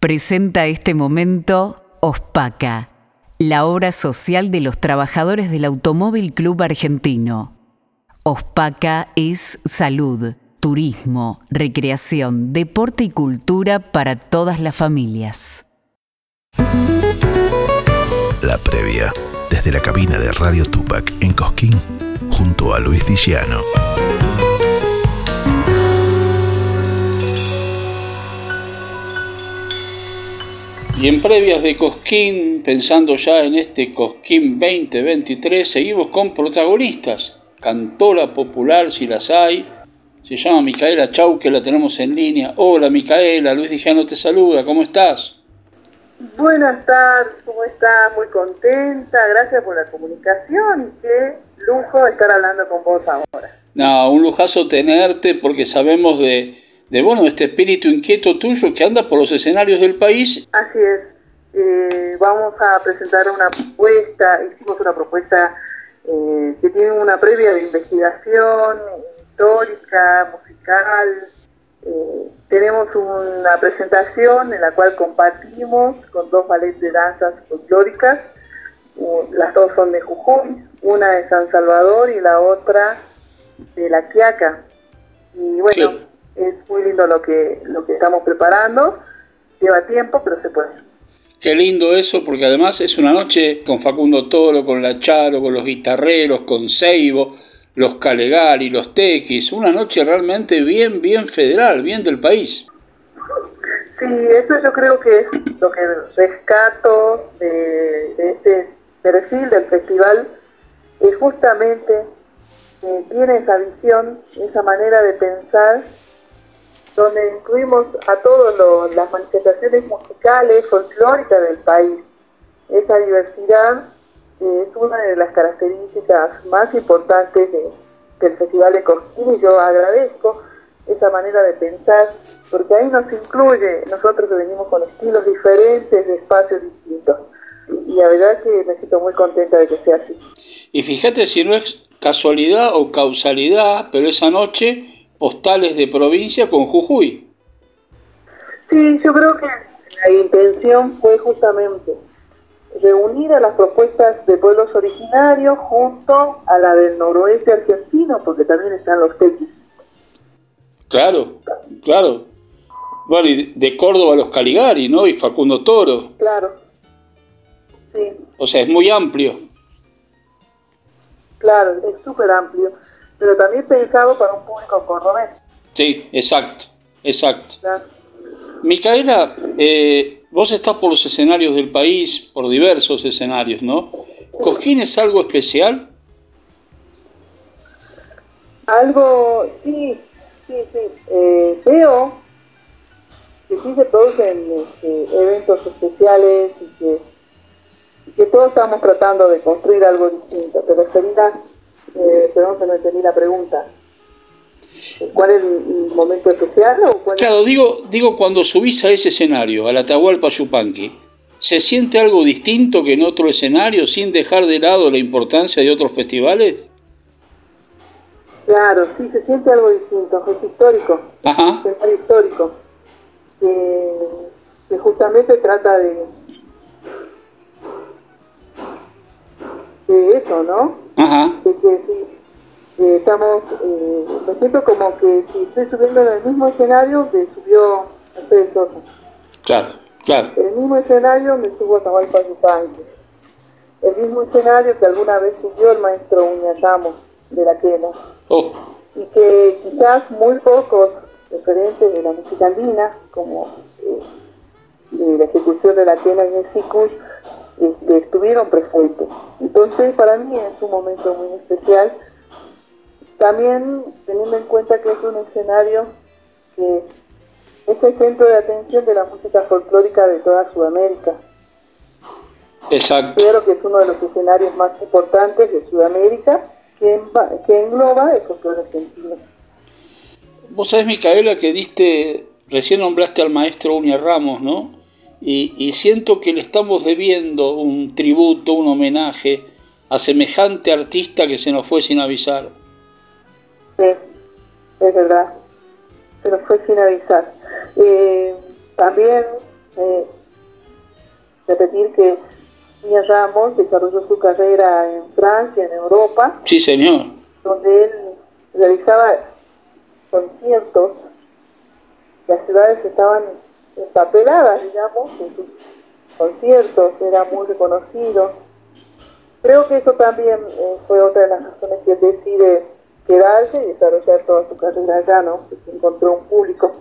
Presenta este momento OSPACA, la obra social de los trabajadores del Automóvil Club Argentino. OSPACA es salud, turismo, recreación, deporte y cultura para todas las familias. La previa, desde la cabina de Radio Tupac en Cosquín, junto a Luis Diciano. Y en previas de Cosquín, pensando ya en este Cosquín 2023, seguimos con protagonistas. Cantora popular, si las hay, se llama Micaela Chau, que la tenemos en línea. Hola Micaela, Luis Dijano te saluda, ¿cómo estás? Buenas tardes, ¿cómo estás? Muy contenta, gracias por la comunicación y qué lujo estar hablando con vos ahora. No, un lujazo tenerte porque sabemos de, de bueno, este espíritu inquieto tuyo que anda por los escenarios del país. Así es. Eh, vamos a presentar una propuesta, hicimos una propuesta eh, que tiene una previa de investigación histórica, musical. Eh, tenemos una presentación en la cual compartimos con dos ballets de danzas folclóricas. las dos son de Jujuy, una de San Salvador y la otra de La Quiaca. Y bueno, es muy lindo lo que, lo que estamos preparando. Lleva tiempo, pero se puede. Qué lindo eso, porque además es una noche con Facundo Toro, con La Charo, con los guitarreros, con Seibo, los Calegari, los Tequis. Una noche realmente bien, bien federal, bien del país. Sí, eso yo creo que es lo que rescato de, de este perfil del festival, es justamente que tiene esa visión, esa manera de pensar donde incluimos a todas las manifestaciones musicales, folclóricas del país. Esa diversidad es una de las características más importantes del Festival de Cosquín y yo agradezco esa manera de pensar, porque ahí nos incluye, nosotros que venimos con estilos diferentes, de espacios distintos. Y la verdad que me siento muy contenta de que sea así. Y fíjate si no es casualidad o causalidad, pero esa noche postales de provincia con Jujuy. Sí, yo creo que la intención fue justamente reunir a las propuestas de pueblos originarios junto a la del noroeste argentino, porque también están los tequis. Claro, claro. Bueno, y de Córdoba los Caligari, ¿no? Y Facundo Toro. Claro. Sí. O sea, es muy amplio. Claro, es súper amplio pero también pensado para un público cordobés. Sí, exacto, exacto. Micaela, eh, vos estás por los escenarios del país, por diversos escenarios, ¿no? ¿Cosquín es algo especial? Algo, sí, sí, sí. Eh, veo que sí se producen este, eventos especiales y que, que todos estamos tratando de construir algo distinto. Pero sería eh, perdón que no entendí la pregunta. ¿Cuál es el momento especial? O claro, digo, digo, cuando subís a ese escenario, al Atahualpa Yupanqui, ¿se siente algo distinto que en otro escenario sin dejar de lado la importancia de otros festivales? Claro, sí, se siente algo distinto, es histórico. Ajá. Es histórico. que justamente trata de, de eso, ¿no? Ajá. De que si estamos, eh, me siento como que si estoy subiendo en el mismo escenario que subió Mercedes Sosa. Claro, claro. El mismo escenario me subo a Tahualpa Yupanqui. El mismo escenario que alguna vez subió el maestro Uñayamo de la Quena. Oh. Y que quizás muy pocos referentes de la música andina, como eh, la ejecución de la Quena y el Sicus, este, estuvieron presentes. Entonces, para mí es un momento muy especial. También teniendo en cuenta que es un escenario que es el centro de atención de la música folclórica de toda Sudamérica. Exacto. Creo que es uno de los escenarios más importantes de Sudamérica que, que engloba el folclore argentino. Vos sabés, Micaela, que diste, recién nombraste al maestro Unia Ramos, ¿no? Y, siento que le estamos debiendo un tributo, un homenaje a semejante artista que se nos fue sin avisar. Sí, es verdad, se nos fue sin avisar. Eh, también eh, repetir que Mia Ramos desarrolló su carrera en Francia, en Europa. Sí, señor. Donde él realizaba conciertos. Las ciudades estaban empapeladas, digamos, en sus conciertos, era muy reconocido. Creo que eso también eh, fue otra de las razones que él decide quedarse y desarrollar toda su carrera allá, ¿no? Que encontró un público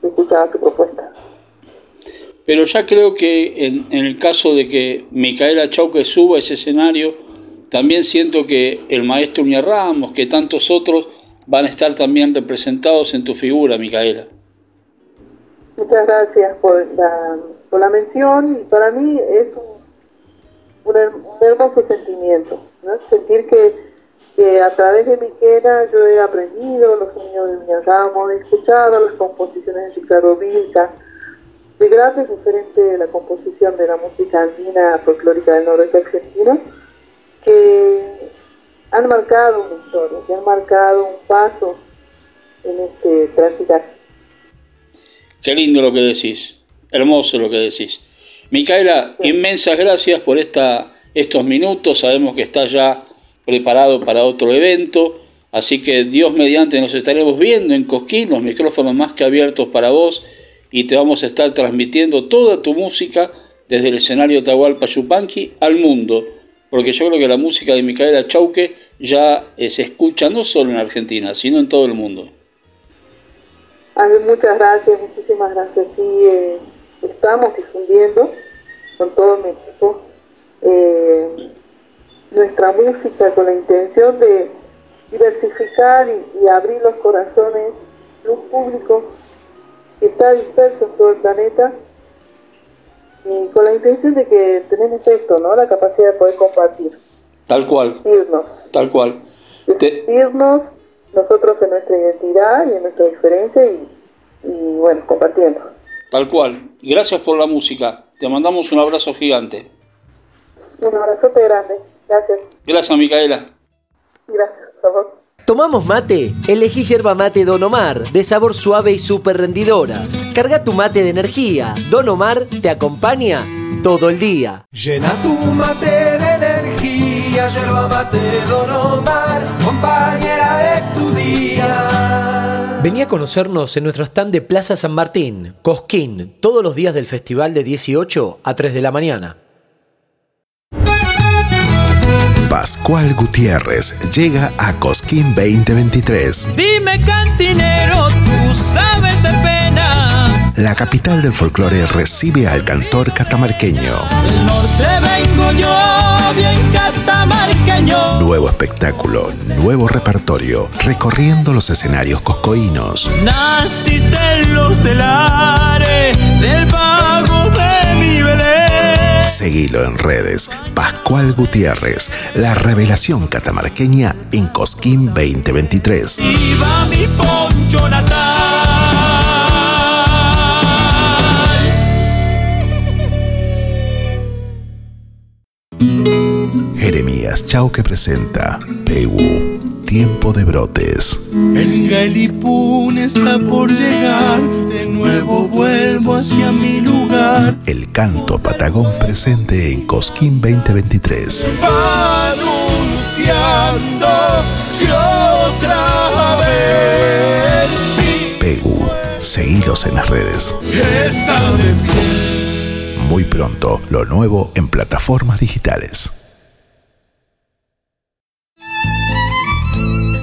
que escuchaba su propuesta. Pero ya creo que en, el caso de que Micaela Chauque suba a ese escenario, también siento que el maestro Uña Ramos, que tantos otros van a estar también representados en tu figura, Micaela. Muchas gracias por la, por la mención para mí es un, hermoso sentimiento, sentir que, que, a través de Micaela yo he aprendido los sonidos de Uña Ramos, he escuchado las composiciones de Ricardo Vilca, de grandes referentes de la composición de la música andina folclórica del noroeste argentino, que han marcado una historia, que han marcado un paso en este transitar. Qué lindo lo que decís, hermoso lo que decís. Micaela, inmensas gracias por esta, estos minutos, sabemos que estás ya preparado para otro evento, así que Dios mediante nos estaremos viendo en Cosquín, los micrófonos más que abiertos para vos. Y te vamos a estar transmitiendo toda tu música desde el escenario Tahualpa Yupanqui al mundo, porque yo creo que la música de Micaela Chauque ya eh, se escucha no solo en Argentina, sino en todo el mundo. Muchas gracias, muchísimas gracias. Sí, eh, estamos difundiendo con todo mi equipo eh, nuestra música con la intención de diversificar y, y abrir los corazones de un público que está disperso en todo el planeta y con la intención de que tenemos esto, ¿no? La capacidad de poder compartir. Tal cual. Irnos. Tal cual. Irnos nosotros en nuestra identidad y en nuestra diferencia y, y bueno, compartiendo. Tal cual. Gracias por la música. Te mandamos un abrazo gigante. Un abrazote grande. Gracias. Gracias, Micaela. Gracias, por favor. ¿Tomamos mate? Elegí yerba mate Don Omar, de sabor suave y súper rendidora. Carga tu mate de energía. Don Omar te acompaña todo el día. Llena tu mate energía, yerba mate Don Omar, compañera de tu día. Vení a conocernos en nuestro stand de Plaza San Martín, Cosquín, todos los días del festival de 18 a 3 de la mañana. Pascual Gutiérrez llega a Cosquín 2023. Dime cantinero, tú sabes de. La capital del folclore recibe al cantor catamarqueño. Del norte vengo yo, bien catamarqueño. Nuevo espectáculo, nuevo repertorio, recorriendo los escenarios coscoínos. Naciste en los telares del pago de mi Belén. Seguilo en redes. Pascual Gutiérrez, la revelación catamarqueña en Cosquín 2023. ¡Viva mi poncho natal! Jeremías Chau que presenta Pegu, Tiempo de Brotes. El Galipún está por llegar, de nuevo vuelvo hacia mi lugar. El canto patagón presente en Cosquín 2023. anunciando que otra vez. Pegu, seguidos en las redes. Está de pie. Muy pronto, lo nuevo en plataformas digitales.